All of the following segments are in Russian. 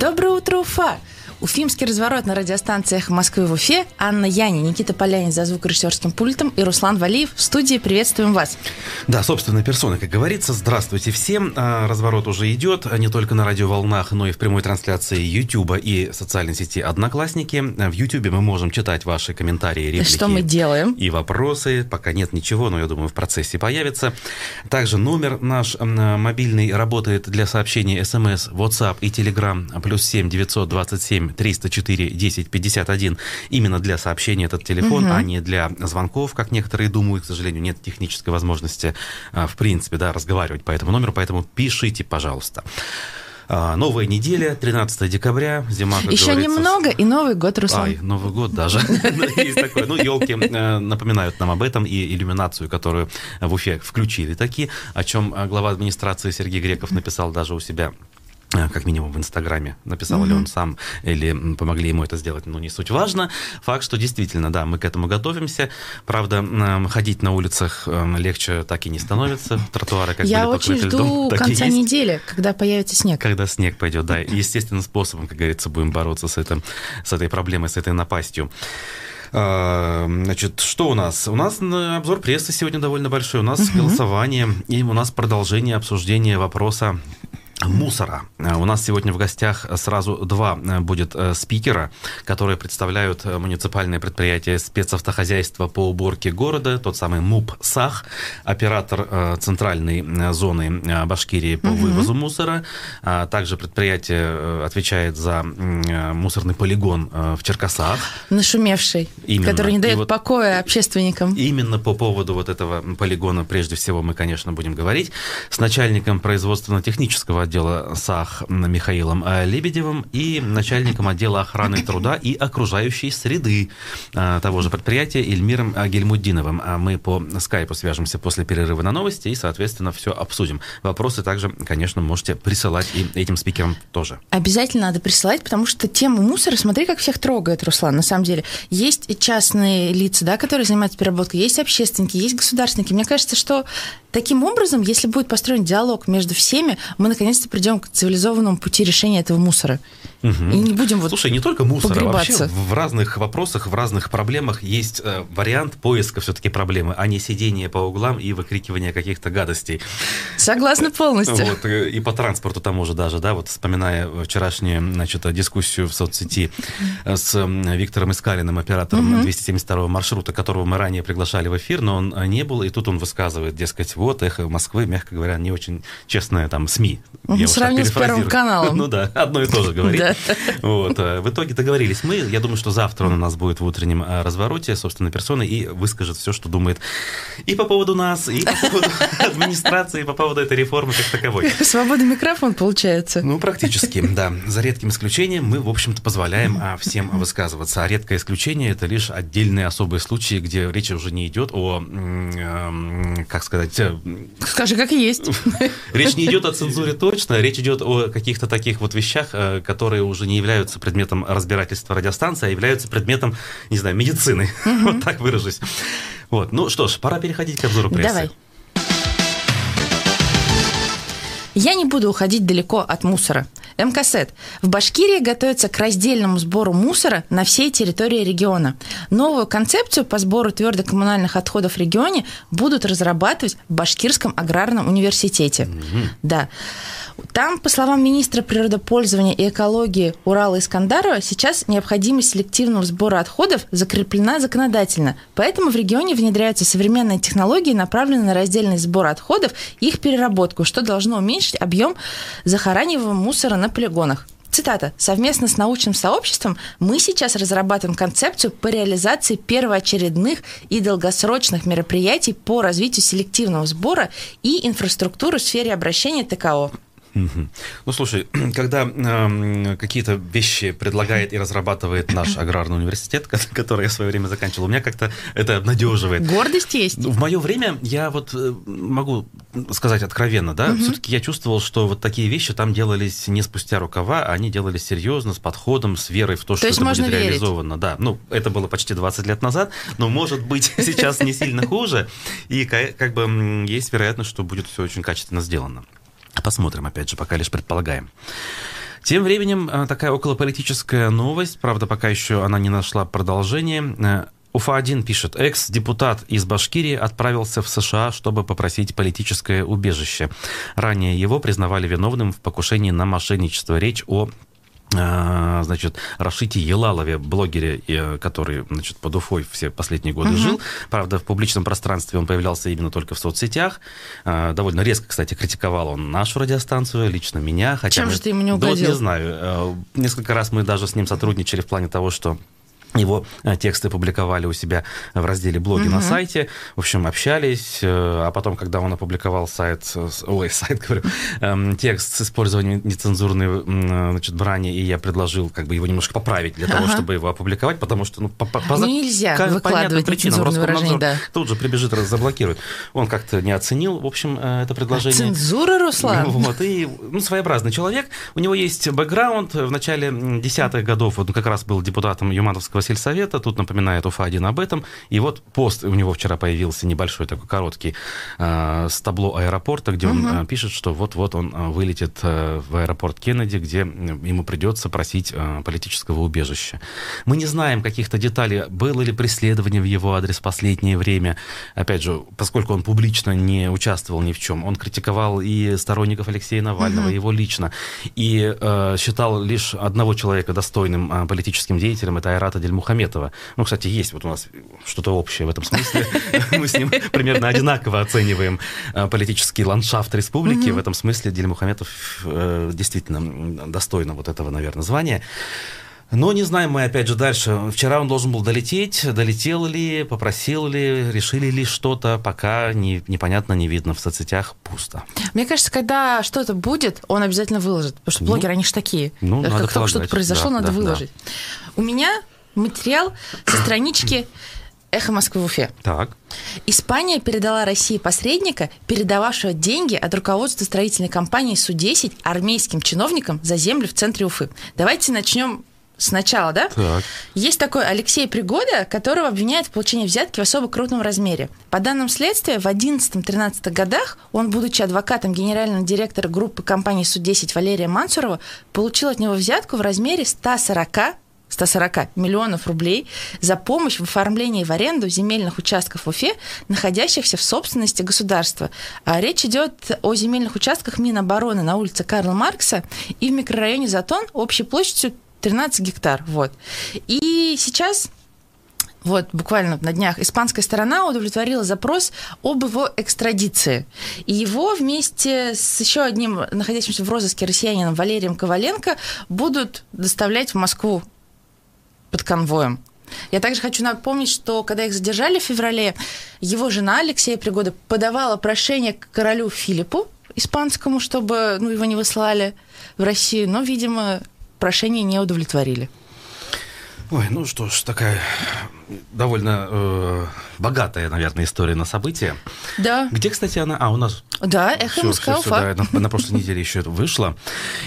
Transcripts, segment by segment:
Доброе утро, Уфа! Уфимский разворот на радиостанциях Москвы в Уфе. Анна Яни, Никита Полянин за звукорежиссерским пультом и Руслан Валиев в студии. Приветствуем вас. Да, собственная персона, как говорится. Здравствуйте всем. А, разворот уже идет а, не только на радиоволнах, но и в прямой трансляции YouTube и социальной сети Одноклассники. В YouTube мы можем читать ваши комментарии, реплики. Что мы делаем? И вопросы. Пока нет ничего, но я думаю, в процессе появится. Также номер наш мобильный работает для сообщений SMS, WhatsApp и Telegram. Плюс 7 927 304 10 51 именно для сообщения этот телефон, угу. а не для звонков, как некоторые думают. К сожалению, нет технической возможности, а, в принципе, да, разговаривать по этому номеру, поэтому пишите, пожалуйста. А, новая неделя, 13 декабря, зима, как Еще говорится. немного, и Новый год, Руслан. Ай, Новый год даже. Есть такое. Ну, елки э, напоминают нам об этом и иллюминацию, которую в Уфе включили такие, о чем э, глава администрации Сергей Греков написал даже у себя как минимум в Инстаграме. Написал mm-hmm. ли он сам, или помогли ему это сделать, ну, не суть важно. Факт, что действительно, да, мы к этому готовимся. Правда, ходить на улицах эм, легче так и не становится. Тротуары как Я были очень жду льдом, конца недели, когда появится снег. Когда снег пойдет, да. Естественным способом, как говорится, будем бороться с, этим, с этой проблемой, с этой напастью. А, значит, что у нас? У нас обзор прессы сегодня довольно большой. У нас угу. голосование и у нас продолжение обсуждения вопроса мусора. Э, у нас сегодня в гостях сразу два э, будет э, спикера, которые представляют муниципальное предприятие спецавтохозяйства по уборке города, тот самый МУП САХ, оператор центральной зоны Башкирии по угу. вывозу мусора. А также предприятие отвечает за мусорный полигон в Черкасах. Нашумевший, именно. который не дает вот покоя общественникам. Именно по поводу вот этого полигона прежде всего мы, конечно, будем говорить с начальником производственно-технического отдела САХ Михаилом э, Лебедевым и начальником отдела охраны труда и окружающей среды э, того же предприятия Эльмиром Гельмуддиновым. А мы по скайпу свяжемся после перерыва на новости и, соответственно, все обсудим. Вопросы также, конечно, можете присылать и этим спикерам тоже. Обязательно надо присылать, потому что тему мусора, смотри, как всех трогает, Руслан, на самом деле. Есть частные лица, да, которые занимаются переработкой, есть общественники, есть государственники. Мне кажется, что таким образом, если будет построен диалог между всеми, мы наконец-то придем к цивилизованному пути решения этого мусора. Угу. И не будем вот Слушай, не только мусора, вообще в разных вопросах, в разных проблемах есть э, вариант поиска все-таки проблемы, а не сидение по углам и выкрикивание каких-то гадостей. Согласна полностью. Вот, э, и по транспорту тому же даже, да, вот вспоминая вчерашнюю, значит, дискуссию в соцсети э, с Виктором Искалиным, оператором угу. 272 маршрута, которого мы ранее приглашали в эфир, но он не был, и тут он высказывает, дескать, вот, эхо Москвы, мягко говоря, не очень честное там СМИ. Угу, Сравнил с Первым каналом. Ну да, одно и то же говорит. Вот. Э, в итоге договорились мы. Я думаю, что завтра он у нас будет в утреннем э, развороте собственной персоны и выскажет все, что думает и по поводу нас, и по поводу администрации, и по поводу этой реформы как таковой. Свободный микрофон получается. Ну, практически, да. За редким исключением мы, в общем-то, позволяем а, всем высказываться. А редкое исключение – это лишь отдельные особые случаи, где речь уже не идет о, как сказать... Э, Скажи, как есть. Речь не идет о цензуре точно, речь идет о каких-то таких вот вещах, которые уже не являются предметом разбирательства радиостанции, а являются предметом, не знаю, медицины. Вот так выражусь. Вот. Ну что ж, пора переходить к обзору прессы. Давай. Я не буду уходить далеко от мусора. МКСЭТ. В Башкирии готовится к раздельному сбору мусора на всей территории региона. Новую концепцию по сбору твердокоммунальных отходов в регионе будут разрабатывать в Башкирском аграрном университете. Mm-hmm. Да. Там, по словам министра природопользования и экологии Урала Искандарова, сейчас необходимость селективного сбора отходов закреплена законодательно. Поэтому в регионе внедряются современные технологии, направленные на раздельный сбор отходов и их переработку, что должно уменьшить объем захораниваемого мусора на полигонах. Цитата. «Совместно с научным сообществом мы сейчас разрабатываем концепцию по реализации первоочередных и долгосрочных мероприятий по развитию селективного сбора и инфраструктуры в сфере обращения ТКО». Ну, слушай, когда э, какие-то вещи предлагает и разрабатывает наш аграрный университет, который я в свое время заканчивал, у меня как-то это обнадеживает. Гордость есть. В мое время я вот э, могу сказать откровенно, да, угу. все-таки я чувствовал, что вот такие вещи там делались не спустя рукава, а они делались серьезно, с подходом, с верой в то, что то это будет верить. реализовано. Да, ну, это было почти 20 лет назад, но, может быть, сейчас не сильно хуже, и как бы есть вероятность, что будет все очень качественно сделано. Посмотрим, опять же, пока лишь предполагаем. Тем временем такая околополитическая новость, правда, пока еще она не нашла продолжения. Уфа-1 пишет, экс-депутат из Башкирии отправился в США, чтобы попросить политическое убежище. Ранее его признавали виновным в покушении на мошенничество. Речь о значит, Рашите Елалове, блогере, э, который, значит, под Уфой все последние годы угу. жил. Правда, в публичном пространстве он появлялся именно только в соцсетях. А, довольно резко, кстати, критиковал он нашу радиостанцию, лично меня. Хотя Чем мы... же ты ему не угодил? Да, вот не знаю. Э, несколько раз мы даже с ним сотрудничали в плане того, что его э, тексты публиковали у себя в разделе блоги угу. на сайте. В общем, общались. Э, а потом, когда он опубликовал сайт, ой, сайт, говорю, эм, текст с использованием нецензурной значит, брани, и я предложил как бы его немножко поправить для того, ага. чтобы его опубликовать, потому что ну, по, по, по Нельзя по выкладывать причинам выражения, да. тут же прибежит, заблокирует. Он как-то не оценил, в общем, э, это предложение. Цензура, Руслан? Вот, и ну, своеобразный человек. У него есть бэкграунд. В начале десятых годов он как раз был депутатом Юмановского сельсовета, тут напоминает УФА-1 об этом. И вот пост у него вчера появился небольшой такой короткий э, с табло аэропорта, где он э, пишет, что вот-вот он э, вылетит э, в аэропорт Кеннеди, где ему придется просить политического убежища. Мы не знаем каких-то деталей, было ли преследование в его адрес в последнее время. Опять же, поскольку он публично не участвовал ни в чем, он критиковал и сторонников Алексея Навального, угу. его лично, и э, считал лишь одного человека достойным э, политическим деятелем, это Айрата Дель Мухаметова. Ну, кстати, есть вот у нас что-то общее в этом смысле. Мы с ним примерно одинаково оцениваем э, политический ландшафт республики. В этом смысле Дель Мухаметов э, действительно достойно вот этого, наверное, звания. Но не знаем мы, опять же, дальше. Вчера он должен был долететь. Долетел ли, попросил ли, решили ли что-то, пока не, непонятно, не видно. В соцсетях пусто. Мне кажется, когда что-то будет, он обязательно выложит. Потому что блогеры, ну, они же такие. Ну, как только что-то произошло, да, надо да, выложить. Да. У меня материал со странички «Эхо Москвы в Уфе». Так. Испания передала России посредника, передававшего деньги от руководства строительной компании Су-10 армейским чиновникам за землю в центре Уфы. Давайте начнем сначала, да? Так. Есть такой Алексей Пригода, которого обвиняют в получении взятки в особо крупном размере. По данным следствия, в 11-13 годах он, будучи адвокатом генерального директора группы компании Су-10 Валерия Мансурова, получил от него взятку в размере 140 140 миллионов рублей за помощь в оформлении в аренду земельных участков в Уфе, находящихся в собственности государства. А речь идет о земельных участках Минобороны на улице Карла Маркса и в микрорайоне Затон общей площадью 13 гектар. Вот. И сейчас вот буквально на днях испанская сторона удовлетворила запрос об его экстрадиции. И его вместе с еще одним находящимся в розыске россиянином Валерием Коваленко будут доставлять в Москву под конвоем. Я также хочу напомнить, что когда их задержали в феврале, его жена Алексея Пригода подавала прошение к королю Филиппу испанскому, чтобы ну, его не выслали в Россию, но, видимо, прошение не удовлетворили. Ой, ну что ж, такая довольно э, богатая, наверное, история на события. Да. Где, кстати, она? А, у нас... Да, «Эхо Москва». Да, на, на прошлой неделе еще это вышло.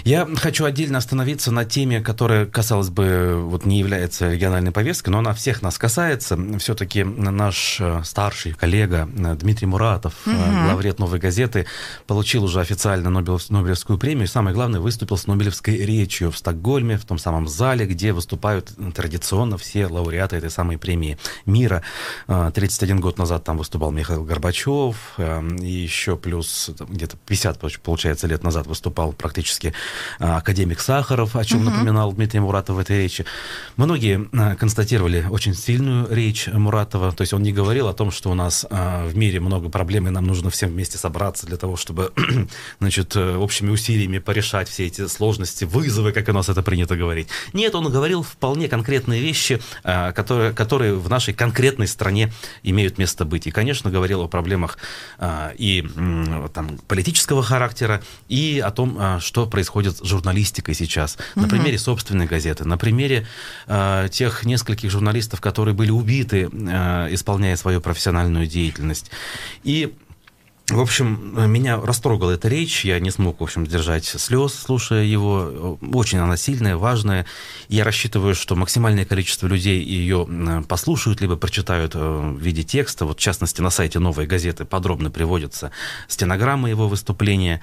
Я хочу отдельно остановиться на теме, которая, казалось бы, вот не является региональной повесткой, но она всех нас касается. Все-таки наш э, старший коллега э, Дмитрий Муратов, угу. главред «Новой газеты», получил уже официально Нобелевскую премию. И самое главное, выступил с Нобелевской речью в Стокгольме, в том самом зале, где выступают традиционно все лауреаты этой самой премии мира. 31 год назад там выступал Михаил Горбачев, эм, и еще плюс где-то 50, получается, лет назад выступал практически э, академик Сахаров, о чем угу. напоминал Дмитрий Муратов в этой речи. Многие э, констатировали очень сильную речь Муратова, то есть он не говорил о том, что у нас э, в мире много проблем, и нам нужно всем вместе собраться для того, чтобы, значит, общими усилиями порешать все эти сложности, вызовы, как у нас это принято говорить. Нет, он говорил вполне конкретные вещи, которые, которые в нашей конкретной стране имеют место быть. И, конечно, говорил о проблемах а, и там, политического характера, и о том, а, что происходит с журналистикой сейчас. На угу. примере собственной газеты, на примере а, тех нескольких журналистов, которые были убиты, исполняя свою профессиональную деятельность. И в общем, меня растрогала эта речь, я не смог, в общем, держать слез, слушая его. Очень она сильная, важная. Я рассчитываю, что максимальное количество людей ее послушают, либо прочитают э, в виде текста. Вот, в частности, на сайте «Новой газеты» подробно приводятся стенограммы его выступления.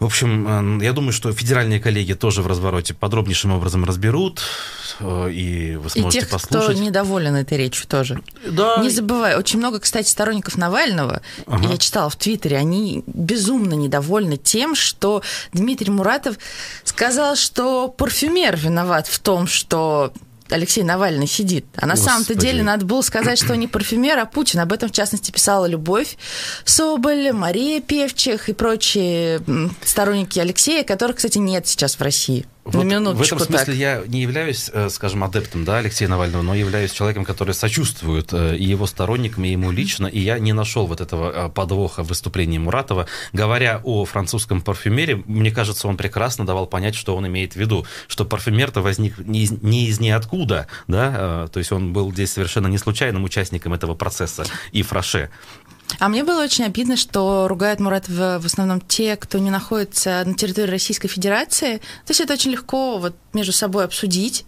В общем, э, я думаю, что федеральные коллеги тоже в развороте подробнейшим образом разберут, э, и вы сможете и тех, послушать. кто недоволен этой речью тоже. Да. Не забывай, очень много, кстати, сторонников Навального, ага. я читала в Твиттере, они безумно недовольны тем, что Дмитрий Муратов сказал, что парфюмер виноват в том, что Алексей Навальный сидит. А на самом-то деле надо было сказать, что не парфюмер, а Путин. Об этом, в частности, писала Любовь Соболь, Мария Певчих и прочие сторонники Алексея, которых, кстати, нет сейчас в России. Вот в этом смысле так. я не являюсь, э, скажем, адептом да, Алексея Навального, но являюсь человеком, который сочувствует э, и его сторонникам, и ему лично, и я не нашел вот этого э, подвоха в выступлении Муратова. Говоря о французском парфюмере, мне кажется, он прекрасно давал понять, что он имеет в виду, что парфюмер-то возник не из, не из ниоткуда, да, то есть он был здесь совершенно не случайным участником этого процесса и фраше. А мне было очень обидно, что ругают Муратова в основном те, кто не находится на территории Российской Федерации. То есть это очень легко вот между собой обсудить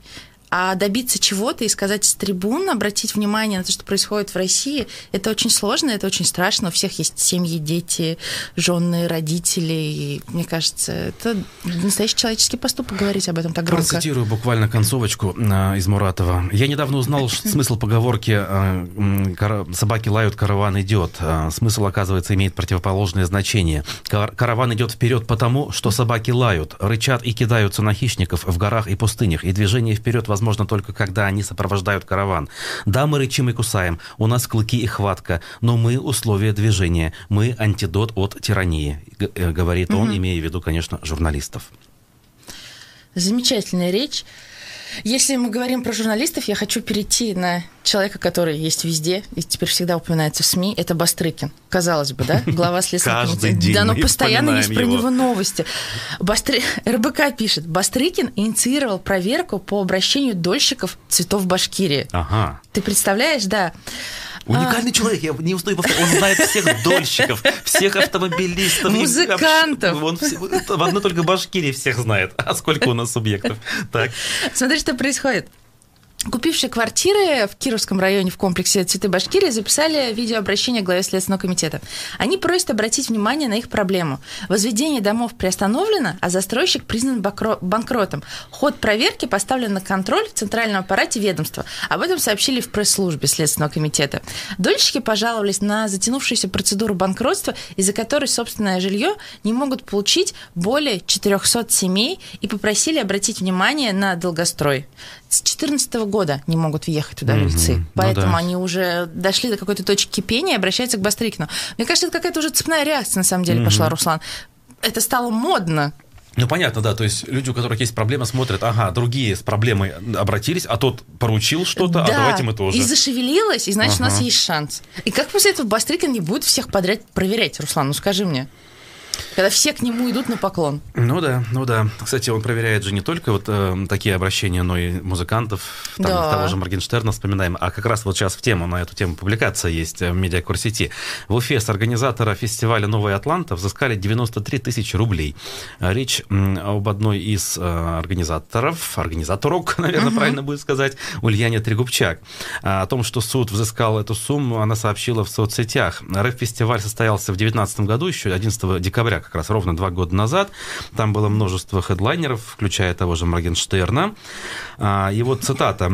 а добиться чего-то и сказать с трибун, обратить внимание на то, что происходит в России, это очень сложно, это очень страшно. У всех есть семьи, дети, жены, родители. И, мне кажется, это настоящий человеческий поступок говорить об этом так громко. Процитирую буквально концовочку э, из Муратова. «Я недавно узнал смысл поговорки э, «собаки лают, караван идет». Э, смысл, оказывается, имеет противоположное значение. Караван идет вперед потому, что собаки лают, рычат и кидаются на хищников в горах и пустынях, и движение вперед возможно возможно только когда они сопровождают караван. Да, мы рычим и кусаем, у нас клыки и хватка, но мы условия движения, мы антидот от тирании, э, говорит угу. он, имея в виду, конечно, журналистов. Замечательная речь. Если мы говорим про журналистов, я хочу перейти на человека, который есть везде и теперь всегда упоминается в СМИ. Это Бастрыкин. Казалось бы, да? Глава Следственного комитета. Да, но постоянно есть про него новости. Бастры... РБК пишет. Бастрыкин инициировал проверку по обращению дольщиков цветов Башкирии. Ага. Ты представляешь, да. Уникальный а... человек, я не устаю повторять. Он знает всех дольщиков, всех автомобилистов. Музыкантов. Он в одной только Башкирии всех знает. А сколько у нас субъектов? Так. Смотри, что происходит. Купившие квартиры в Кировском районе в комплексе «Цветы Башкирии» записали видеообращение главе Следственного комитета. Они просят обратить внимание на их проблему. Возведение домов приостановлено, а застройщик признан банкротом. Ход проверки поставлен на контроль в центральном аппарате ведомства. Об этом сообщили в пресс-службе Следственного комитета. Дольщики пожаловались на затянувшуюся процедуру банкротства, из-за которой собственное жилье не могут получить более 400 семей и попросили обратить внимание на долгострой с 2014 года не могут въехать туда. Mm-hmm. Поэтому ну, да. они уже дошли до какой-то точки кипения и обращаются к Бастрыкину. Мне кажется, это какая-то уже цепная реакция, на самом деле, mm-hmm. пошла, Руслан. Это стало модно. Ну, понятно, да. То есть люди, у которых есть проблема, смотрят, ага, другие с проблемой обратились, а тот поручил что-то, а да, а давайте мы тоже. И зашевелилось, и значит, ага. у нас есть шанс. И как после этого Бастрыкин не будет всех подряд проверять, Руслан? Ну, скажи мне. Когда все к нему идут на поклон. Ну да, ну да. Кстати, он проверяет же не только вот э, такие обращения, но и музыкантов, там, да. того же Моргенштерна вспоминаем. А как раз вот сейчас в тему, на эту тему публикация есть в медиакурсети. В Уфе с организатора фестиваля «Новая Атланта» взыскали 93 тысячи рублей. Речь об одной из э, организаторов, организаторок, наверное, угу. правильно будет сказать, Ульяне Трегубчак. О том, что суд взыскал эту сумму, она сообщила в соцсетях. РФ-фестиваль состоялся в 2019 году, еще 11 декабря как раз ровно два года назад. Там было множество хедлайнеров, включая того же Моргенштерна. А, и вот цитата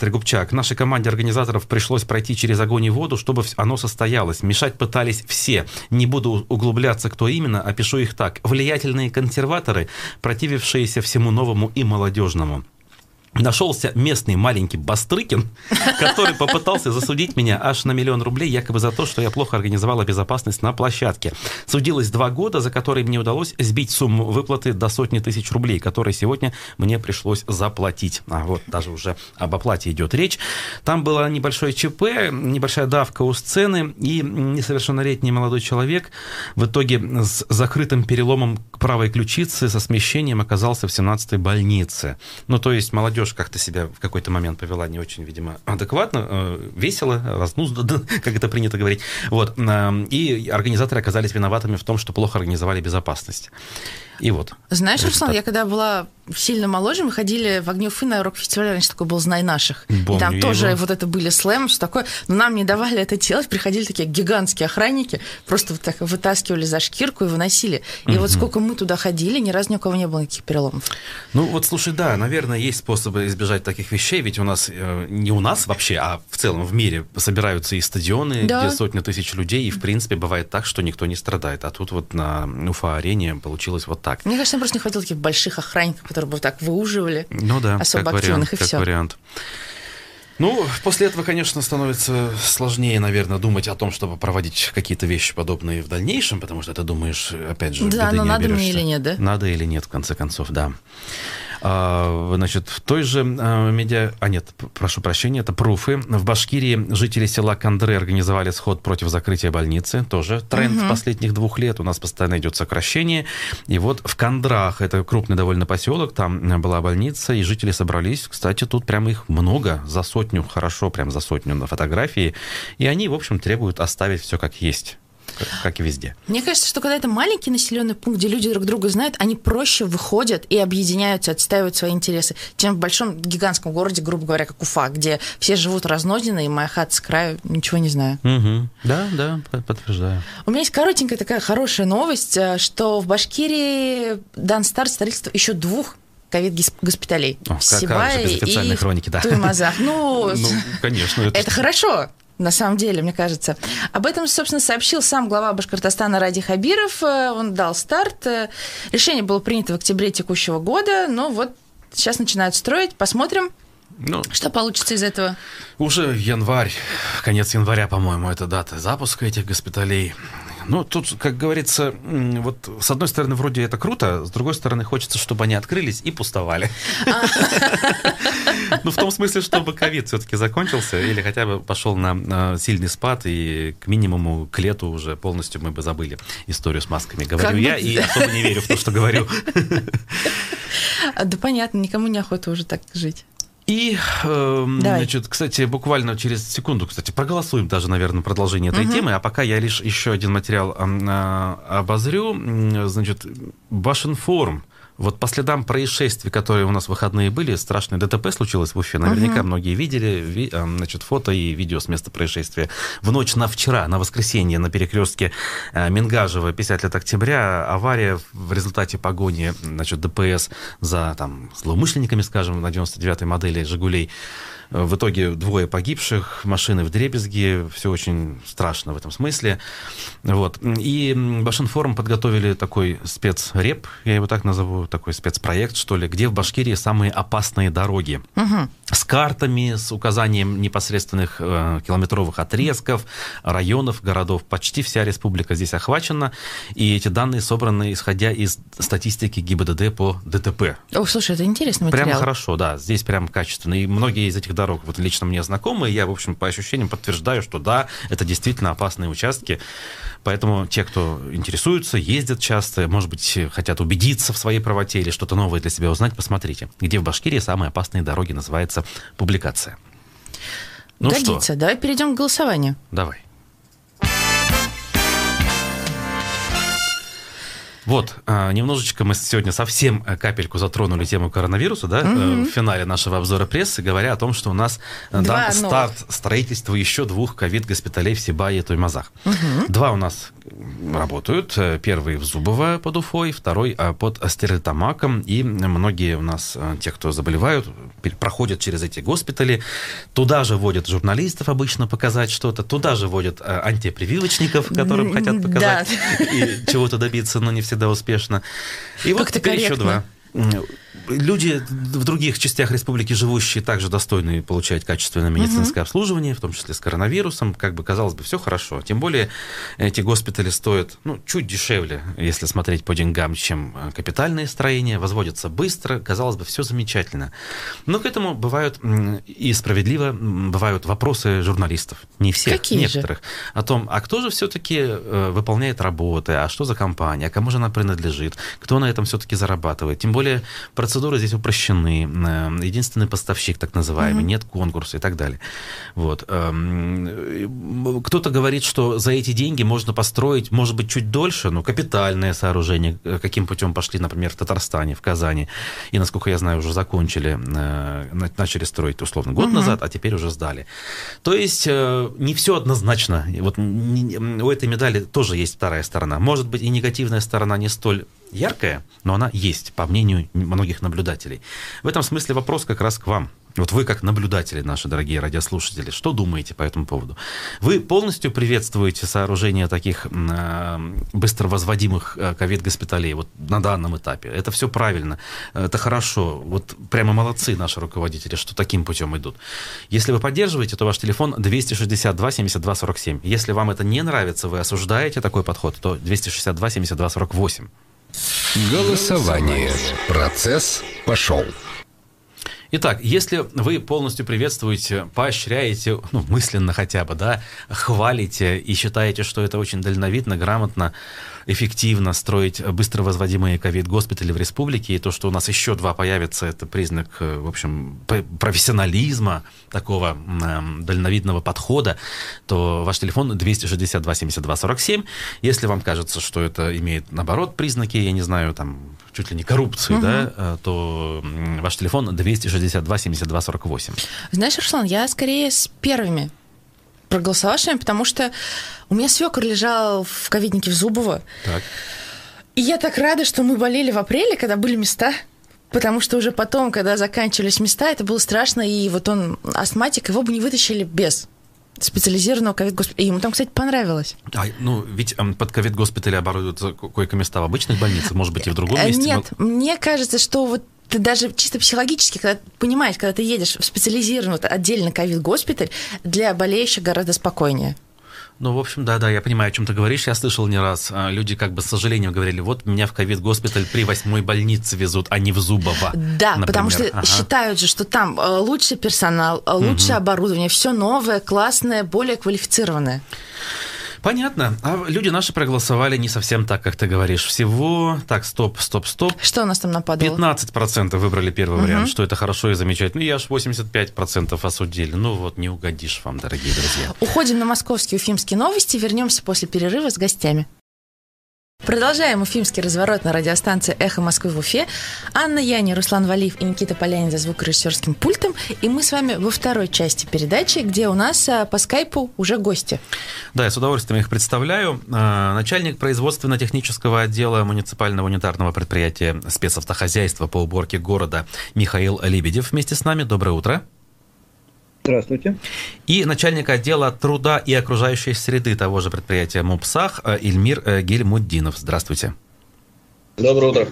Трегубчак. «Нашей команде организаторов пришлось пройти через огонь и воду, чтобы оно состоялось. Мешать пытались все. Не буду углубляться, кто именно, опишу их так. Влиятельные консерваторы, противившиеся всему новому и молодежному нашелся местный маленький Бастрыкин, который попытался засудить меня аж на миллион рублей, якобы за то, что я плохо организовала безопасность на площадке. Судилось два года, за которые мне удалось сбить сумму выплаты до сотни тысяч рублей, которые сегодня мне пришлось заплатить. А вот даже уже об оплате идет речь. Там было небольшое ЧП, небольшая давка у сцены, и несовершеннолетний молодой человек в итоге с закрытым переломом правой ключицы со смещением оказался в 17-й больнице. Ну, то есть молодежь молодежь как-то себя в какой-то момент повела не очень, видимо, адекватно, э, весело, разнузданно, как это принято говорить. Вот. И организаторы оказались виноватыми в том, что плохо организовали безопасность. И вот. Знаешь, Руслан, я когда была сильно моложе, мы ходили в Огнев на рок-фестиваль, раньше такой был «Знай наших». Помню и там тоже его. вот это были слэм, все такое. Но нам не давали это делать, приходили такие гигантские охранники, просто вот так вытаскивали за шкирку и выносили. И вот сколько мы туда ходили, ни разу ни у кого не было никаких переломов. Ну вот слушай, да, наверное, есть способы избежать таких вещей, ведь у нас, э, не у нас вообще, а в целом в мире собираются и стадионы, Да. где сотни тысяч людей, и в принципе бывает так, что никто не страдает. А тут вот на Уфа-арене получилось вот так. Мне кажется, просто не хватило таких больших охранников, которые бы вот так выуживали. Ну да, особо как вариант, активных, и как всё. вариант. Ну, после этого, конечно, становится сложнее, наверное, думать о том, чтобы проводить какие-то вещи подобные в дальнейшем, потому что ты думаешь, опять же, Да, беды но не надо мне оберешься. или нет, да? Надо или нет, в конце концов, да. А, Значит, в той же а, медиа... А, нет, прошу прощения, это пруфы. В Башкирии жители села Кандры организовали сход против закрытия больницы. Тоже тренд последних двух лет. У нас постоянно идет сокращение. И вот в Кандрах, это крупный довольно поселок, там а, была больница, и жители собрались. Кстати, тут прямо их много, за сотню, хорошо, прям за сотню на фотографии. И они, в общем, требуют оставить все как есть, как- и везде. Мне кажется, что когда это маленький населенный пункт, где люди друг друга знают, они проще выходят и объединяются, отстаивают свои интересы, чем в большом гигантском городе, грубо говоря, как Уфа, где все живут разнозенно, и моя хата с краю, ничего не знаю. Мгм. Да, да, подтверждаю. У меня есть коротенькая такая хорошая новость, э, что в Башкирии дан старт строительства еще двух ковид-госпиталей. О, в как- как же Сибае без официальной и хроники, да. Туймазах. Ну, Ну, конечно. это хорошо. На самом деле, мне кажется. Об этом, собственно, сообщил сам глава Башкортостана Ради Хабиров. Э, Он дал старт. Э, Решение было принято в октябре текущего года, но вот сейчас начинают строить. Посмотрим, Ну, что получится из этого. уже январь, конец января, по-моему, это дата запуска этих госпиталей. Ну, тут, как говорится, вот с одной стороны, вроде это круто, с другой стороны, хочется, чтобы они открылись и пустовали. Ну, в том смысле, чтобы ковид все-таки закончился или хотя бы пошел на сильный спад, и к минимуму, к лету уже полностью мы бы забыли историю с масками. Говорю я и особо не верю в то, что говорю. А, Да понятно, никому не охота уже так жить. И, Давай. значит, кстати, буквально через секунду, кстати, проголосуем даже, наверное, продолжение этой темы, а пока я лишь еще один материал а, обозрю. Значит, Башинформ. Вот по следам происшествий, которые у нас в выходные были, страшное ДТП случилось в Уфе. Наверняка многие видели ви- а, значит, фото и видео с места происшествия. В ночь на вчера, на воскресенье, на перекрестке а, Мингажева, 50 лет октября, авария в результате погони значит, ДПС за там, злоумышленниками, скажем, на 99-й модели «Жигулей». В итоге двое погибших, машины в дребезги, все очень страшно в этом смысле. Вот. И Башинформ подготовили такой спецреп, я его так назову, такой спецпроект, что ли, где в Башкирии самые опасные дороги. С картами, с указанием непосредственных э, километровых отрезков, районов, городов. Почти вся республика здесь охвачена. И эти данные собраны, исходя из статистики ГИБДД по ДТП. О, слушай, это материал. Прямо хорошо, да, здесь прям качественно. И многие из этих дорог вот лично мне знакомы, и я, в общем, по ощущениям подтверждаю, что да, это действительно опасные участки. Поэтому те, кто интересуются, ездят часто, может быть, хотят убедиться в своей правоте или что-то новое для себя узнать, посмотрите, где в Башкирии самые опасные дороги называется публикация. Ну Годится. что, Давай перейдем к голосованию. давай. Вот, а, немножечко мы сегодня совсем э, капельку затронули тему коронавируса, да, э, в финале нашего обзора прессы, говоря о том, что у нас э, Два дан новых. старт строительства еще двух ковид-госпиталей в Сибае и Туймазах. Два у нас работают. Первый в Зубово под Уфой, второй э, под Стерлитамаком. И многие у нас, те, кто заболевают, проходят через эти госпитали. Туда же водят журналистов обычно показать что-то. Туда же водят антипрививочников, которым хотят да. показать и чего-то добиться, но не всегда успешно. И вот Как-то теперь еще корректно. два. Люди в других частях республики живущие также достойны получать качественное медицинское обслуживание, в том числе с коронавирусом. Как бы казалось бы, все хорошо. Тем более эти госпитали стоят ну, чуть дешевле, если смотреть по деньгам, чем э, капитальные строения, возводятся быстро. Казалось бы, все замечательно. Но к этому бывают и справедливо бывают вопросы журналистов. Не всех, Какие же? некоторых. О том, а кто же все-таки выполняет работы, а что за компания, а кому же она принадлежит, кто на этом все-таки зарабатывает. Тем более процедуры здесь упрощены. Э, единственный поставщик, так называемый, угу. нет конкурса и так далее. Вот. Эм, кто-то говорит, что за эти деньги можно построить, может быть, чуть дольше, но капитальное сооружение. Э, каким путем пошли, например, в Татарстане, в Казани. И, насколько я знаю, уже закончили, начали строить условно год угу. назад, а теперь уже сдали. То есть не все однозначно. Вот у этой медали тоже есть вторая сторона. Может быть, и негативная сторона не столь яркая, но она есть, по мнению многих наблюдателей. В этом смысле вопрос как раз к вам. Вот вы, как наблюдатели, наши дорогие радиослушатели, что думаете по этому поводу? Вы полностью приветствуете сооружение таких э, быстро возводимых ковид-госпиталей вот на данном этапе? Это все правильно, это хорошо. Вот прямо молодцы наши руководители, что таким путем идут. Если вы поддерживаете, то ваш телефон 262 72 47. Если вам это не нравится, вы осуждаете такой подход, то 262 72 48. Голосование. Процесс пошел. Итак, если вы полностью приветствуете, поощряете, ну, мысленно хотя бы, да, хвалите и считаете, что это очень дальновидно, грамотно, эффективно строить быстро возводимые ковид-госпитали в республике, и то, что у нас еще два появится, это признак, э, в общем, профессионализма, такого э, дальновидного подхода, то ваш телефон 262 72 47. Если вам кажется, что это имеет, наоборот, признаки, я не знаю, там, чуть ли не коррупции, угу. да, э, то ваш телефон 262 72 48. Знаешь, Руслан, я скорее с первыми проголосовавшими, потому что у меня свекор лежал в ковиднике в Зубово. Так. И я так рада, что мы болели в апреле, когда были места. Потому что уже потом, когда заканчивались места, это было страшно, и вот он астматик, его бы не вытащили без специализированного ковид-госпиталя. Ему там, кстати, понравилось. А, ну, ведь эм, под ковид-госпитали оборудуются койко-места в обычных больницах, может быть, и в другом месте? Нет, но... мне кажется, что вот ты даже чисто психологически, когда понимаешь, когда ты едешь в специализированный отдельно ковид-госпиталь, для болеющих гораздо спокойнее. Ну, в общем, да-да, я понимаю, о чем ты говоришь. Я слышал не раз. А, люди как бы с сожалением говорили, вот меня в ковид-госпиталь при восьмой больнице везут, а не в Зубово. Да, например. потому что ага. считают же, что там э, лучший персонал, э, лучшее угу. оборудование, все новое, классное, более квалифицированное. Понятно. А люди наши проголосовали не совсем так, как ты говоришь. Всего... Так, стоп, стоп, стоп. Что у нас там нападало? 15% выбрали первый угу. вариант, что это хорошо и замечательно. Ну, я аж 85% осудили. Ну, вот не угодишь вам, дорогие друзья. Уходим на московские уфимские новости. Вернемся после перерыва с гостями. Продолжаем уфимский разворот на радиостанции «Эхо Москвы» в Уфе. Анна Яни, Руслан Валиев и Никита Полянин за звукорежиссерским пультом. И мы с вами во второй части передачи, где у нас а, по скайпу уже гости. Да, я с удовольствием их представляю. А, начальник производственно-технического отдела муниципального унитарного предприятия спецавтохозяйства по уборке города Михаил Лебедев вместе с нами. Доброе утро. Здравствуйте. И начальник отдела труда и окружающей среды того же предприятия МУПСАХ э, Ильмир э, Гельмуддинов. Здравствуйте. Доброе утро.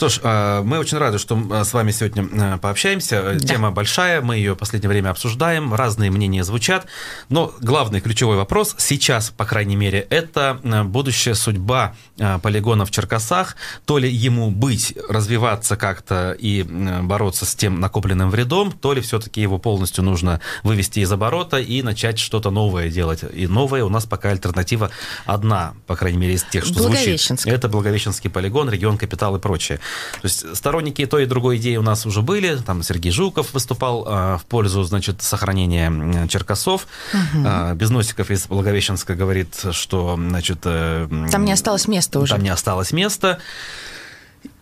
Что ж, а, мы очень рады, что а, с вами сегодня а, пообщаемся. Да. Тема большая, мы ее в последнее время обсуждаем, разные мнения звучат, но главный ключевой вопрос сейчас, по крайней мере, это будущая судьба полигона в Черкасах, то ли ему быть, развиваться как-то и бороться с тем накопленным вредом, то ли все-таки его полностью нужно вывести из оборота и начать что-то новое делать. И новое у нас пока альтернатива одна, по крайней мере, из тех, что звучит. Это Благовещенский полигон, регион Капитал и прочее. То есть сторонники той и другой идеи у нас уже были. Там Сергей Жуков выступал э, в пользу, значит, сохранения Черкасов. Угу. Э, Безносиков из Благовещенска говорит, что, значит... Э, там не осталось места уже. Там не осталось места.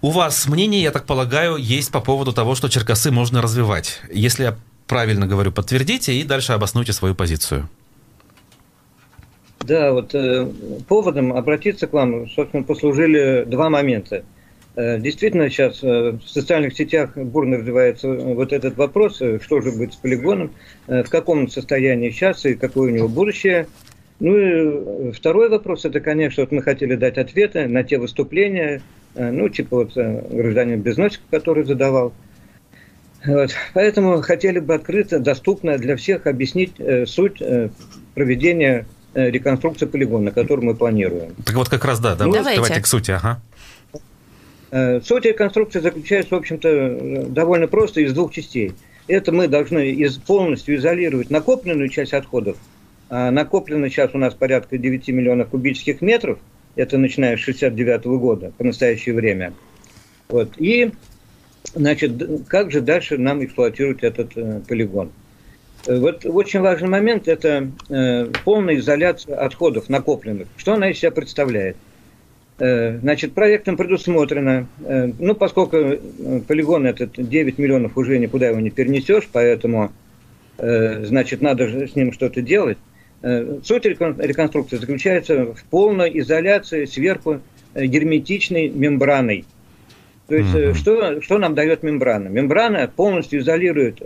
У вас мнение, я так полагаю, есть по поводу того, что Черкасы можно развивать. Если я правильно говорю, подтвердите и дальше обоснуйте свою позицию. Да, вот э, поводом обратиться к вам, собственно, послужили два момента – действительно, сейчас э, в социальных сетях бурно развивается э, вот этот вопрос, что же будет с полигоном, в каком состоянии сейчас и какое у него будущее. Ну и второй вопрос, это, конечно, вот мы хотели дать ответы на те выступления, ну, типа вот гражданин Безносик, который задавал. Вот. Поэтому хотели бы открыто, доступно для всех объяснить суть проведения реконструкции полигона, который мы планируем. Так вот как раз да, ну, давайте. давайте к сути, ага. Э, суть реконструкции заключается, в общем-то, довольно просто из двух частей. Это мы должны из, полностью изолировать накопленную часть отходов. А накоплено сейчас у нас порядка 9 миллионов кубических метров. Это начиная с 69 года по настоящее время. Вот. И значит, как же дальше нам эксплуатировать этот э, полигон? Э, вот очень важный момент – это э, полная изоляция отходов накопленных. Что она из себя представляет? Э, значит, проектом предусмотрено, э, ну, поскольку э, полигон этот 9 миллионов уже никуда его не перенесешь, поэтому, значит, надо же с ним что-то делать. Суть реконструкции заключается в полной изоляции сверху герметичной мембраной – то есть mm-hmm. что, что нам дает мембрана? Мембрана полностью изолирует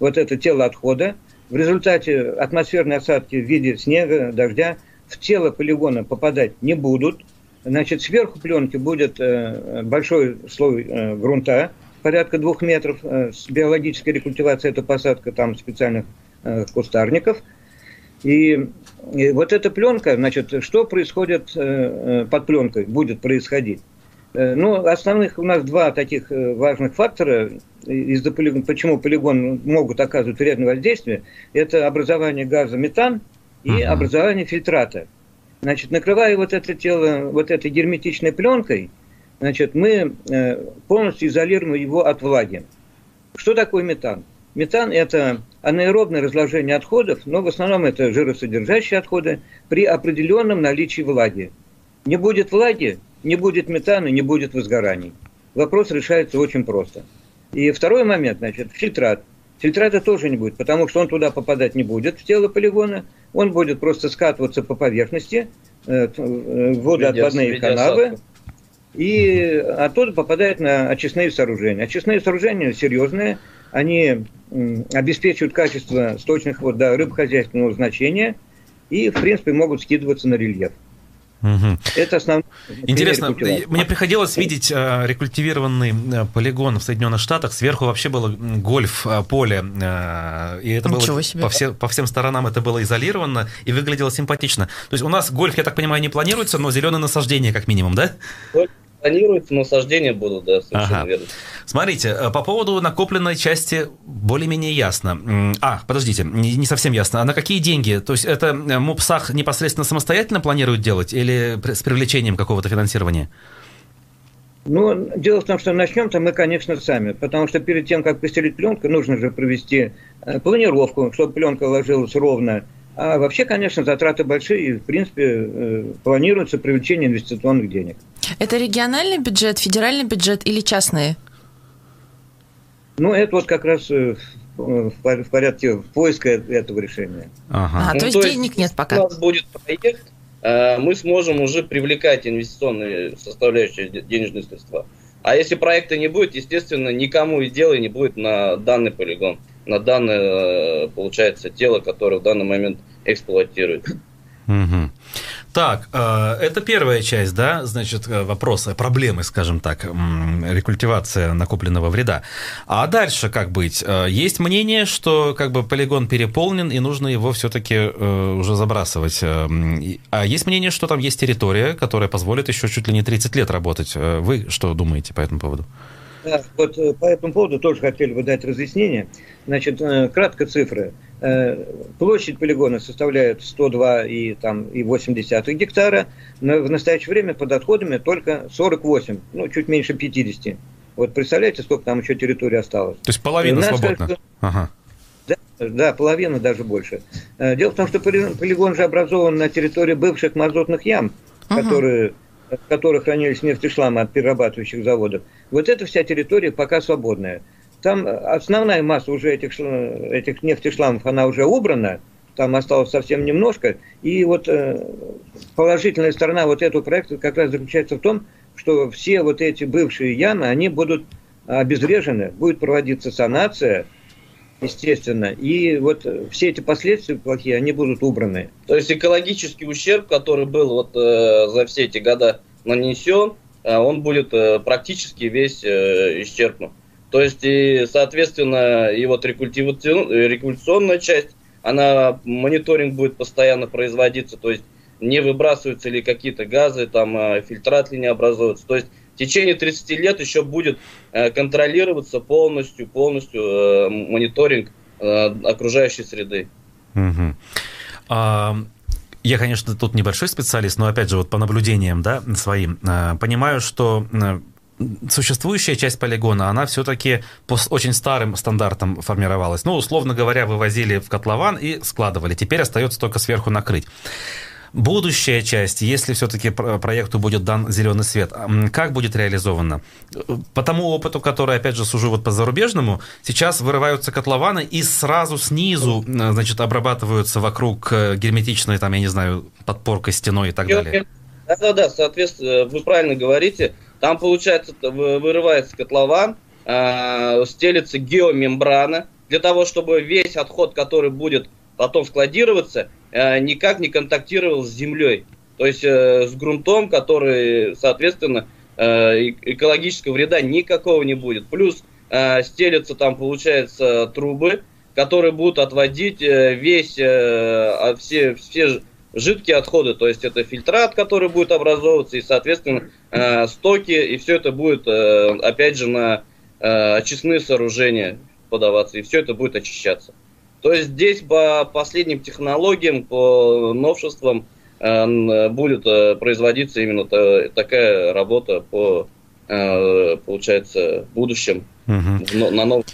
вот это тело отхода. В результате атмосферные осадки в виде снега, дождя в тело полигона попадать не будут. Значит, сверху пленки будет э, большой слой э, грунта, порядка двух метров. Э, с биологической рекультивацией это посадка там специальных кустарников. И, и вот эта пленка, значит, что происходит под пленкой, будет происходить? Ну, основных у нас два таких важных фактора, из-за полигон, почему полигон могут оказывать вредное воздействие, это образование газа метан и uh-huh. образование фильтрата. Значит, накрывая вот это тело вот этой герметичной пленкой, значит, мы э, полностью изолируем его от влаги. Что такое метан? Метан – это анаэробное разложение отходов, но в основном это жиросодержащие отходы при определенном наличии влаги. Не будет влаги, не будет метана, не будет возгораний. Вопрос решается очень просто. И второй момент, значит, фильтрат. Фильтрата тоже не будет, потому что он туда попадать не будет в тело полигона, он будет просто скатываться по поверхности, э, э, водоотводные канавы, и оттуда попадает на очистные сооружения. Очистные сооружения серьезные, они обеспечивают качество сточных вод до рыбхозяйственного значения и, в принципе, могут скидываться на рельеф. Угу. Это основное. Интересно, мне приходилось видеть э, рекультивированный э, полигон в Соединенных Штатах. Сверху вообще было гольф-поле. Э, и это Ничего было себе. По, все, по всем сторонам это было изолировано и выглядело симпатично. То есть у нас гольф, я так понимаю, не планируется, но зеленое насаждение как минимум, да? Планируется, насаждения будут, да, совершенно ага. верно. Смотрите, э, по поводу накопленной части более-менее ясно. А, подождите, не, совсем ясно. А на какие деньги? То есть это э, МУПСАХ непосредственно самостоятельно планирует делать или с привлечением какого-то финансирования? Ну, дело в том, что начнем-то мы, конечно, сами, потому что перед тем, как постелить пленку, нужно же провести э, планировку, чтобы пленка ложилась ровно. А вообще, конечно, затраты большие, и, в принципе, планируется привлечение инвестиционных денег. Это региональный бюджет, федеральный бюджет или частные? Ну, это вот как раз э, в порядке поиска этого решения. Ага. А, ну, то, есть то денег нет пока. У нас будет проект, э, мы сможем уже привлекать инвестиционные составляющие денежные средства. А если проекта не будет, естественно, никому и дела не будет на данный полигон, на данное, э, получается, тело, которое в данный момент эксплуатирует. Угу. Так, э, это первая часть, да, значит, э, вопроса, проблемы, скажем так, рекультивация накопленного вреда. А дальше как быть? Есть мнение, что как бы полигон переполнен и нужно его все-таки уже забрасывать. А есть мнение, что там есть территория, которая позволит еще чуть ли не 30 лет работать. Вы что думаете по этому поводу? Да, вот по этому поводу тоже хотели бы дать разъяснение. Значит, кратко цифры. Э, площадь полигона составляет 102,8 гектара, но в настоящее время под отходами только 48, ну, чуть меньше 50. Вот представляете, сколько там еще территории осталось? То есть половина свободна? Ага. Да, да, половина даже больше. Э, дело в том, что полигон же образован на территории бывших мазутных ям, ага. которые в которых хранились нефтешламы от перерабатывающих заводов. Вот эта вся территория пока свободная. Там основная масса уже этих, этих нефтешламов, она уже убрана, там осталось совсем немножко. И вот э, положительная сторона вот этого проекта как раз заключается в том, что все вот эти бывшие ямы, они будут обезврежены, будет проводиться санация, естественно, и вот все эти последствия плохие, они будут убраны. То есть экологический ущерб, который был вот э, за все эти года нанесен, э, он будет э, практически весь э, исчерпнут. То есть, и, соответственно, и вот рекультивационная часть, она, мониторинг будет постоянно производиться, то есть не выбрасываются ли какие-то газы, там, а, фильтрат ли не образуются. То есть течение 30 лет еще будет э, контролироваться полностью, полностью э, мониторинг э, окружающей среды. Угу. А, я, конечно, тут небольшой специалист, но опять же, вот по наблюдениям да, своим, понимаю, что существующая часть полигона, она все-таки по очень старым стандартам формировалась. Ну, условно говоря, вывозили в котлован и складывали. Теперь остается только сверху накрыть. Будущая часть, если все-таки проекту будет дан зеленый свет, как будет реализовано? По тому опыту, который, опять же, сужу вот по зарубежному, сейчас вырываются котлованы и сразу снизу, значит, обрабатываются вокруг э, герметичной, там, я не знаю, подпоркой, стеной и так далее. Да-да-да, соответственно, вы правильно говорите. Там, получается, вырывается котлован, а, стелится геомембрана, для того, чтобы весь отход, который будет потом складироваться, Э, никак не контактировал с землей. То есть э, с грунтом, который, соответственно, э, экологического вреда никакого не будет. Плюс стелятся там, получается, трубы, которые будут отводить весь, а, все, все жидкие отходы, то есть это фильтрат, который будет образовываться, и, соответственно, стоки, и все это будет, опять же, на очистные сооружения подаваться, и все это будет очищаться. То есть здесь по последним технологиям, по новшествам э, будет э, производиться именно такая работа по, э, получается, будущем угу. на новом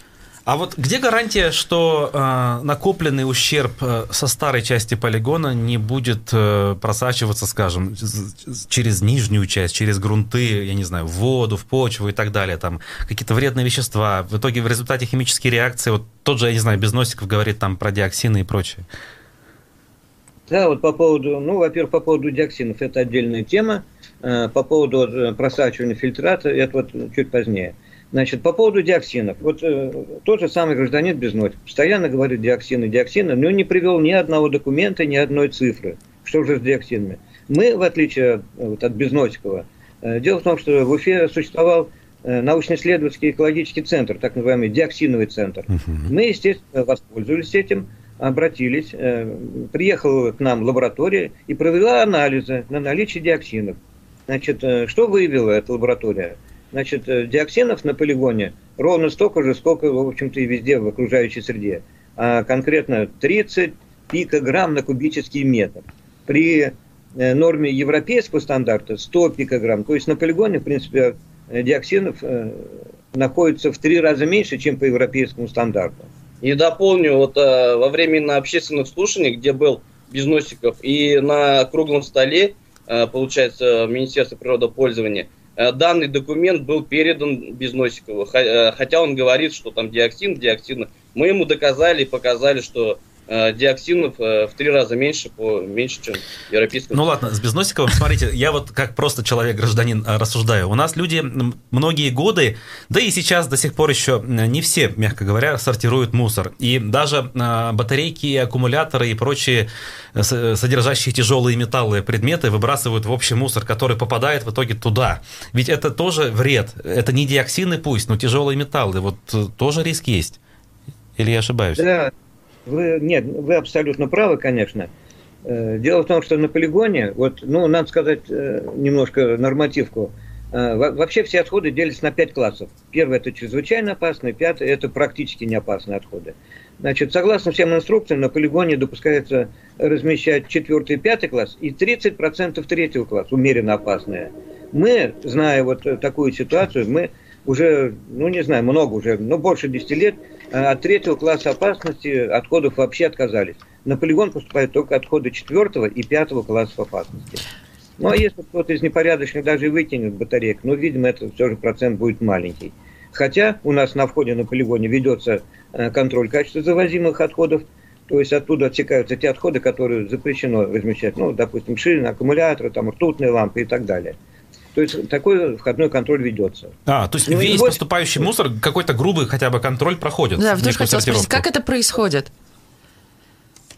а вот где гарантия, что э, накопленный ущерб э, со старой части полигона не будет э, просачиваться, скажем, через нижнюю часть, через грунты, я не знаю, в воду, в почву и так далее, там какие-то вредные вещества. В итоге в результате химические реакции, вот тот же, я не знаю, без носиков говорит там про диоксины и прочее. Да, вот по поводу, ну, во-первых, по поводу диоксинов это отдельная тема. Э, по поводу э, просачивания фильтрата, это вот чуть позднее. Значит, по поводу диоксинов. Вот э, тот же самый гражданин Безносик постоянно говорит диоксины, диоксины, но не привел ни одного документа, ни одной цифры. Что же с диоксинами? Мы, в отличие вот, от Безносикова, э, дело в том, что в Уфе существовал э, научно-исследовательский экологический центр, так называемый диоксиновый центр. Мы, естественно, воспользовались этим, обратились, э, приехала к нам лаборатория и провела анализы на наличие диоксинов. Значит, э, что выявила эта лаборатория? Значит, э, диоксинов на полигоне ровно столько же, сколько, в общем-то, и везде в окружающей среде. А конкретно 30 пикограмм на кубический метр. При э, норме европейского стандарта 100 пикограмм. То есть на полигоне, в принципе, э, диоксинов находится в три раза меньше, чем по европейскому стандарту. И дополню, вот во время на общественных слушаний, где был без носиков, и на круглом столе, получается, Министерство природопользования – Э, данный документ был передан Безносикову, э, хотя он говорит, что там диоксин, диоксин. Мы ему доказали показали, что э, диоксинов в три раза меньше, по, меньше, чем европейском. Ну ладно, с Безносиковым, смотрите, я вот как просто человек-гражданин рассуждаю. У нас люди многие годы, да и сейчас до сих пор еще не все, мягко говоря, сортируют мусор. И даже батарейки, аккумуляторы и прочие содержащие тяжелые металлы предметы выбрасывают в общий мусор, который попадает в итоге туда. Ведь это тоже вред. Это не диоксины пусть, но тяжелые металлы. Вот э, тоже риск есть. Или я ошибаюсь? Да, вы, нет, вы абсолютно правы, конечно. Э, дело в том, что на полигоне, вот, ну, надо сказать э, немножко нормативку, Вообще все отходы делятся на пять классов. Первый – это чрезвычайно опасные, пятый – это практически неопасные отходы. Значит, согласно всем инструкциям, на полигоне допускается размещать четвертый и пятый класс и 30% третьего класса, умеренно опасные. Мы, зная вот такую ситуацию, мы уже, ну не знаю, много уже, но больше 10 лет э, от третьего класса опасности отходов вообще отказались. На полигон поступают только отходы четвертого и пятого классов опасности. Ну а если кто-то из непорядочных даже выкинет батареек, ну, видимо, это все же процент будет маленький. Хотя у нас на входе на полигоне ведется э, контроль качества завозимых отходов, то есть оттуда отсекаются те отходы, которые запрещено размещать, ну, допустим, шины, аккумуляторы, там, ртутные лампы и так далее. То есть такой входной контроль ведется. А, то есть ну, весь его... поступающий мусор, какой-то грубый хотя бы контроль проходит? Да, тоже хотел спросить, как это происходит?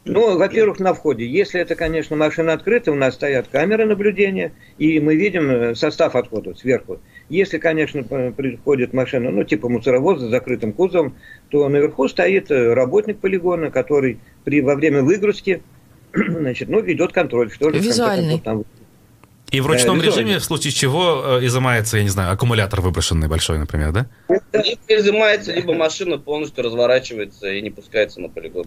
Ну, во-первых, на входе. Если это, конечно, машина открыта, у нас стоят камеры наблюдения, и мы видим э, состав отходов сверху. Если, конечно, приходит машина, ну, типа мусоровоза с закрытым кузовом, то наверху стоит э, работник полигона, который при, во время выгрузки значит, ну, ведет контроль. Что же, Визуальный. Там, и в ручном да, режиме, в случае чего, э, изымается, я не знаю, аккумулятор выброшенный большой, например, да? Либо изымается, либо машина полностью разворачивается и не пускается на полигон.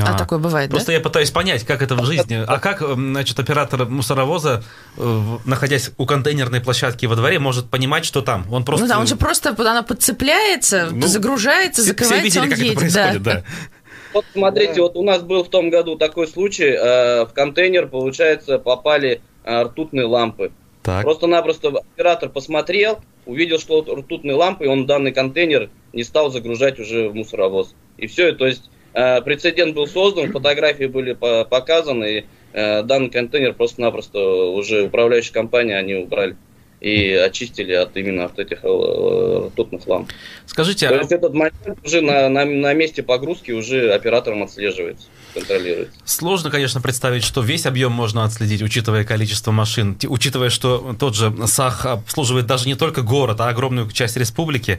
А, а такое бывает, Просто да? я пытаюсь понять, как это в жизни. А как, значит, оператор мусоровоза, э, находясь у контейнерной площадки во дворе, может понимать, что там? Он просто... Ну да, он же просто, она подцепляется, ну, загружается, все, закрывается, все видели, он как едет. это происходит, да. да. Вот смотрите, вот у нас был в том году такой случай, э, в контейнер, получается, попали э, ртутные лампы. Так. Просто-напросто оператор посмотрел, увидел, что ртутные лампы, и он данный контейнер не стал загружать уже в мусоровоз. И все, то есть э, прецедент был создан, фотографии были по показаны, и э, данный контейнер просто-напросто уже управляющая компания они убрали и очистили от именно от этих э, ртутных ламп. Скажите, То а... есть этот момент уже на, на, на месте погрузки уже оператором отслеживается, контролируется. Сложно, конечно, представить, что весь объем можно отследить, учитывая количество машин, учитывая, что тот же САХ обслуживает даже не только город, а огромную часть республики.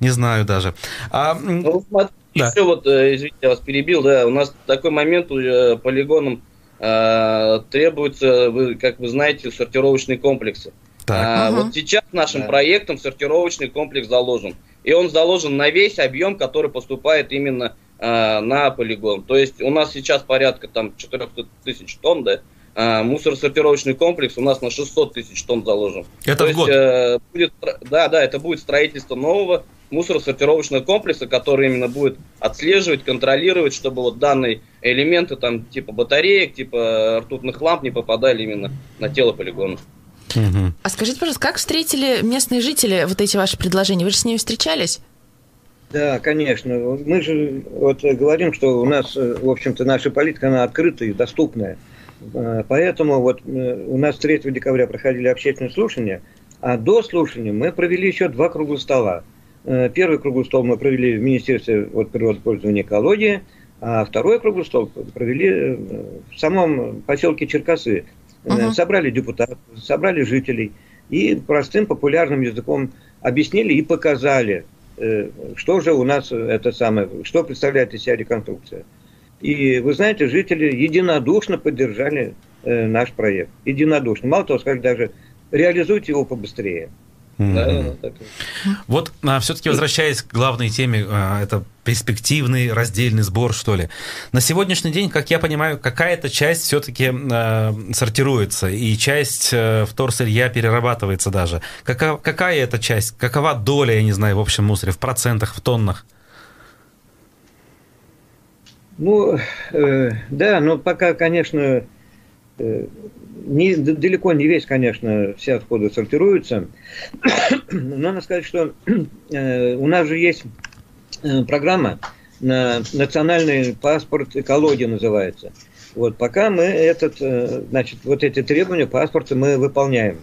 Не знаю даже. А... Ну, смотрите, да. еще вот, э, извините, я вас перебил, да, у нас такой момент уже полигоном э, требуется, вы, как вы знаете, сортировочные комплексы. Так. А, Ага. Вот сейчас нашим Да. проектом сортировочный комплекс заложен. И он заложен на весь объем, который поступает именно а, на полигон. То есть у нас сейчас порядка там 400 тысяч тонн, да, а, мусоросортировочный комплекс у нас на 600 тысяч тонн заложен. Это То в есть, год. э, будет, да, да, это будет строительство нового мусоросортировочного комплекса, который именно будет отслеживать, контролировать, чтобы вот данные элементы там типа батареек, типа ртутных ламп не попадали именно на тело полигона. Мгм. А скажите, пожалуйста, как встретили местные жители вот эти ваши предложения? Вы же с ними встречались? Да, конечно. Мы же вот говорим, что у нас, э, в общем-то, наша политика, она открытая и доступная. Э, Поэтому вот э, у нас 3 декабря проходили общественные слушания, а до слушания мы провели еще два круглых стола. Э, Первый круглый стол мы провели в Министерстве вот, природопользования и экологии, а второй круглый стол провели в самом поселке Черкасы. Мгм. Собрали депутатов, собрали жителей и простым популярным языком объяснили и показали, э, что же у нас это самое, что представляет из себя реконструкция. И вы знаете, жители единодушно поддержали э, наш проект. Единодушно. Мало того, сказали даже, реализуйте его побыстрее. Мгм. Да, так. Вот все-таки возвращаясь к главной теме, а, это перспективный раздельный сбор, что ли. На сегодняшний день, как я понимаю, какая-то часть все-таки сортируется, и часть э, вторсырья перерабатывается даже. Какая, какая это часть? Какова доля, я не знаю, в общем мусоре, в процентах, в тоннах? Ну, э, да, но пока, конечно, э, не, далеко не весь, конечно, все отходы сортируются. Но надо сказать, что э, у нас же есть э, программа на национальный паспорт экологии называется. Вот пока мы этот, э, значит, вот эти требования паспорта мы выполняем.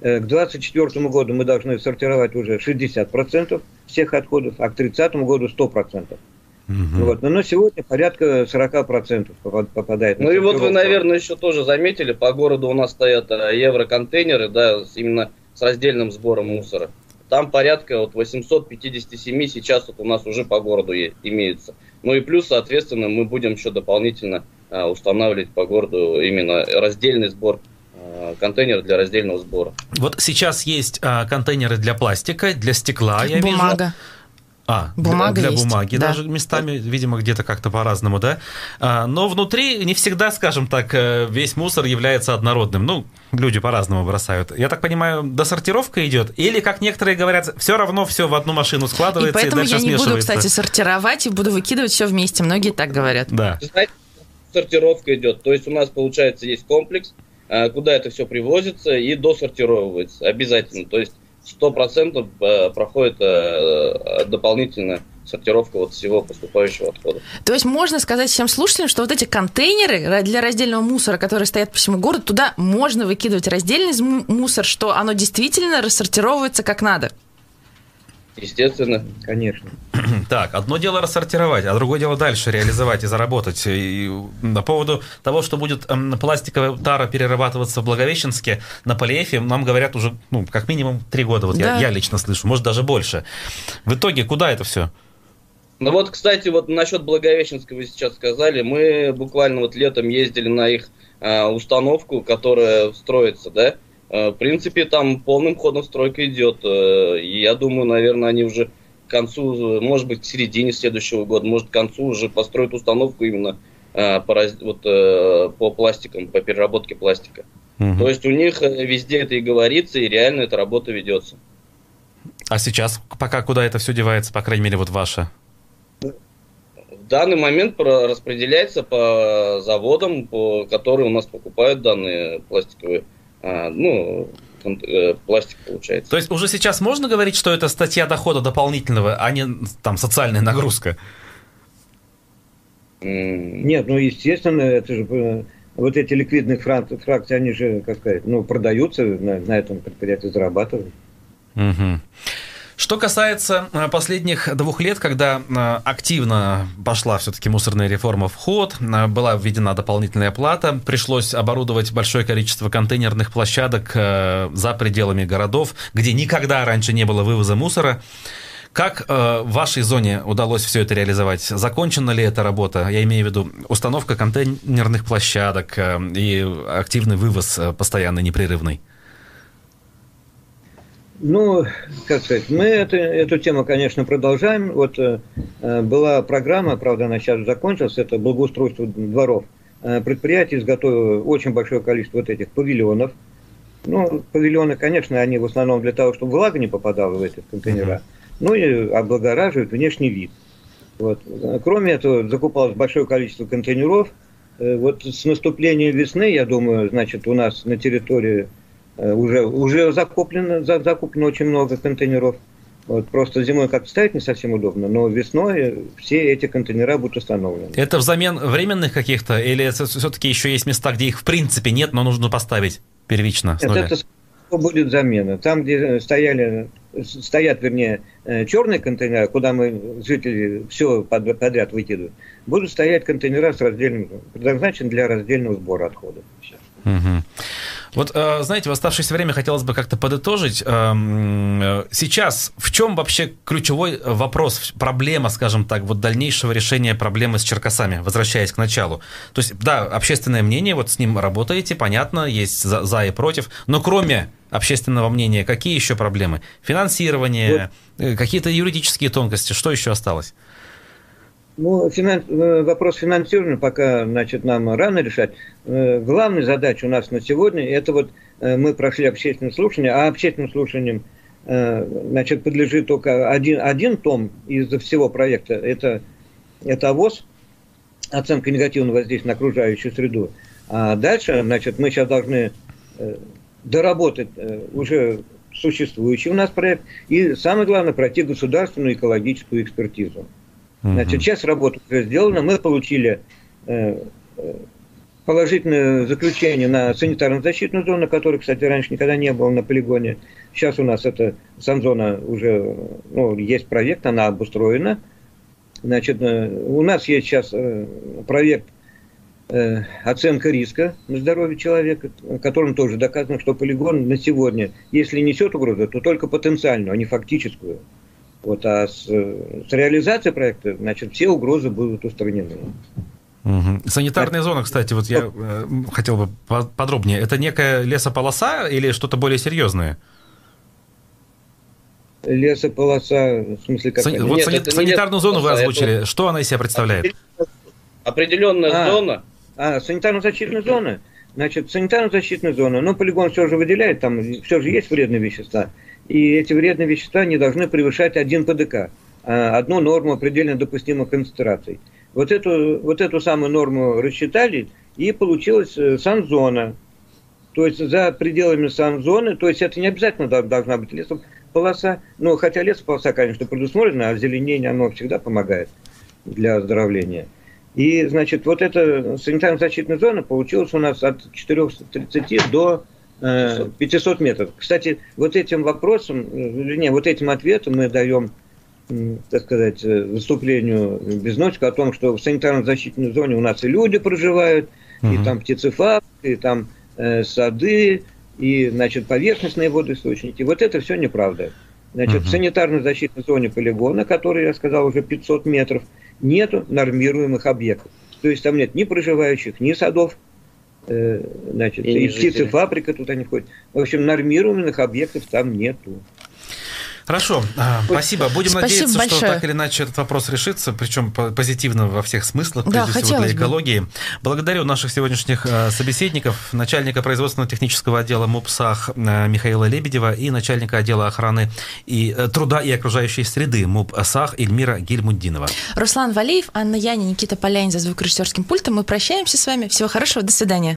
К 2024 году мы должны сортировать уже 60% всех отходов, а к 30 году 100%. Мгм. Вот. Но на сегодня порядка 40% попад- попадает на Ну и вот вы, наверное, еще тоже заметили, по городу у нас стоят э, евроконтейнеры, да, именно с раздельным сбором мусора. Там порядка вот 857 сейчас вот у нас уже по городу имеются. Ну и плюс, соответственно, мы будем еще дополнительно э, устанавливать по городу именно раздельный сбор э, контейнер для раздельного сбора. Вот сейчас есть а, контейнеры для пластика, для стекла, я вижу. А, Бумага для, для есть, бумаги да. даже местами, видимо, где-то как-то по-разному, да. А, но внутри не всегда, скажем так, э, весь мусор является однородным. Ну, люди по-разному бросают. Я так понимаю, досортировка идет? Или, как некоторые говорят, все равно все в одну машину И складывается и, поэтому дальше я не буду, кстати, сортировать и буду выкидывать все вместе. Многие так говорят. Да. Сортировка идет. То есть у нас, получается, есть комплекс, э, куда это все привозится и досортировывается обязательно. То есть 100% э, проходит э, дополнительная сортировка вот всего поступающего отхода. То есть можно сказать всем слушателям, что вот эти контейнеры для раздельного мусора, которые стоят по всему городу, туда можно выкидывать раздельный мусор, что оно действительно рассортировывается как надо. Естественно. Конечно. Так, одно дело рассортировать, а другое дело дальше реализовать и заработать. И на поводу того, что будет эм, пластиковая тара перерабатываться в Благовещенске, на Полиэфе нам говорят уже, ну, как минимум три года. Вот я, Да. я лично слышу, может, даже больше. В итоге, куда это все? Ну вот, кстати, вот насчет Благовещенска вы сейчас сказали. Мы буквально вот летом ездили на их э, установку, которая строится, да. Э, в принципе, там полным ходом стройка идет. э, я думаю, наверное, они уже к концу, может быть, к середине следующего года, может, к концу уже построят установку именно э, по, вот, по пластикам, по переработке пластика. Угу. То есть у них везде это и говорится, и реально эта работа ведется. А сейчас пока куда это все девается, по крайней мере, вот ваша? В данный момент распределяется по заводам, по, которые у нас покупают данные пластиковые, ну, э, пластик получается. То есть уже сейчас можно говорить, что это статья дохода дополнительного, а не там социальная нагрузка? Нет, ну естественно, это же э, вот эти ликвидные фракции, они же, как сказать, ну, продаются на, на этом предприятии, зарабатывают. Угу. Что касается э, последних двух лет, когда э, активно пошла все-таки мусорная реформа в ход, э, была введена дополнительная плата, пришлось оборудовать большое количество контейнерных площадок за пределами городов, где никогда раньше не было вывоза мусора. Как в вашей зоне удалось все это реализовать? Закончена ли эта работа? Я имею в виду установка контейнерных площадок и активный вывоз постоянно непрерывный. Ну, как сказать, мы это, эту тему, конечно, продолжаем. Вот э, была программа, правда, она сейчас закончилась, это благоустройство дворов. Э, предприятие изготовило очень большое количество вот этих павильонов. Ну, павильоны, конечно, они в основном для того, чтобы влага не попадала в эти контейнера, ну и облагораживают внешний вид. Вот. Кроме этого, закупалось большое количество контейнеров. Э, вот с наступлением весны, я думаю, значит, у нас на территории Э, уже, уже закуплено, закуплено очень много контейнеров. Вот, просто зимой как ставить не совсем удобно, но весной все эти контейнера будут установлены. Это взамен временных каких-то, или все-таки еще есть места, где их в принципе нет, но нужно поставить первично? Нет, это будет замена. Там, где стояли, стоят, вернее, э, черные контейнеры, куда мы, жители, все подряд выкидывают, будут стоять контейнера с раздельным, предназначены для раздельного сбора отходов. Угу. Вот, э, знаете, в оставшееся время хотелось бы как-то подытожить. Эм, э, сейчас в чем вообще ключевой вопрос, проблема, скажем так, вот дальнейшего решения проблемы с Черкасами, возвращаясь к началу? То есть, да, общественное мнение, вот с ним работаете, понятно, есть за, за и против, но кроме общественного мнения, какие еще проблемы? Финансирование, вот. Э, какие-то юридические тонкости, что еще осталось? Ну, финанс... Э, вопрос финансирования пока, значит, нам рано решать. Э, главная задача у нас на сегодня, это вот э, мы прошли общественное слушание, а общественным слушанием, значит, подлежит только один, один том из всего проекта, это, это ОВОЗ, оценка негативного воздействия на окружающую среду. А дальше, значит, мы сейчас должны доработать уже существующий у нас проект и, самое главное, пройти государственную экологическую экспертизу. Значит, часть работы уже сделана. Мы получили э, э, положительное заключение на санитарно-защитную зону, которой, кстати, раньше никогда не было на полигоне. Сейчас у нас эта санзона уже, ну, есть проект, она обустроена. Значит, э, у нас есть сейчас проект оценка риска на здоровье человека, которым тоже доказано, что полигон на сегодня, если несет угрозу, то только потенциальную, а не фактическую. Вот, а с, с реализацией проекта, значит, все угрозы будут устранены. Угу. Санитарная зона, кстати, вот я э, хотел бы подробнее. Это некая лесополоса или что-то более серьезное? Лесополоса, в смысле, как? Сан... Вот Нет, санитарную зону вы озвучили. Это... Что она из себя представляет? Определенная а, зона. А, санитарно-защитная зона. Значит, санитарно-защитная зона, ну, полигон все же выделяет, там все же есть вредные вещества и эти вредные вещества не должны превышать 1 ПДК, а одну норму предельно допустимых концентраций. Вот эту, вот эту самую норму рассчитали, и получилась э, санзона. То есть за пределами санзоны, то есть это не обязательно должна быть лесополоса, но хотя лесополоса, конечно, предусмотрена, а озеленение, оно всегда помогает для оздоровления. И, значит, вот эта санитарно-защитная зона получилась у нас от 430 до 500 э, метров. Кстати, вот этим вопросом, э, вернее, вот этим ответом мы даем, так сказать, э, выступлению Безносика о том, что в санитарно-защитной зоне у нас и люди проживают, угу. и там птицефабрики, и там э, сады, и, значит, поверхностные водоисточники. Вот это все неправда. Значит, угу. в санитарно-защитной зоне полигона, который, я сказал, уже 500 метров, нету нормируемых объектов. То есть там нет ни проживающих, ни садов, значит, и, и птицефабрика туда не входит. В общем, нормированных объектов там нету. Хорошо, а, спасибо. Будем Спасибо надеяться, большое. что так или иначе этот вопрос решится, причем по- позитивно во всех смыслах, Да, прежде всего хотелось для бы. экологии. Благодарю наших сегодняшних э, собеседников, начальника производственно-технического отдела МУПСАХ э, Михаила Лебедева и начальника отдела охраны и э, труда и окружающей среды МУПСАХ Эльмира Гильмуддинова. Руслан Валиев, Анна Яни, Никита Полянин за звукорежиссерским пультом. Мы прощаемся с вами. Всего хорошего. До свидания.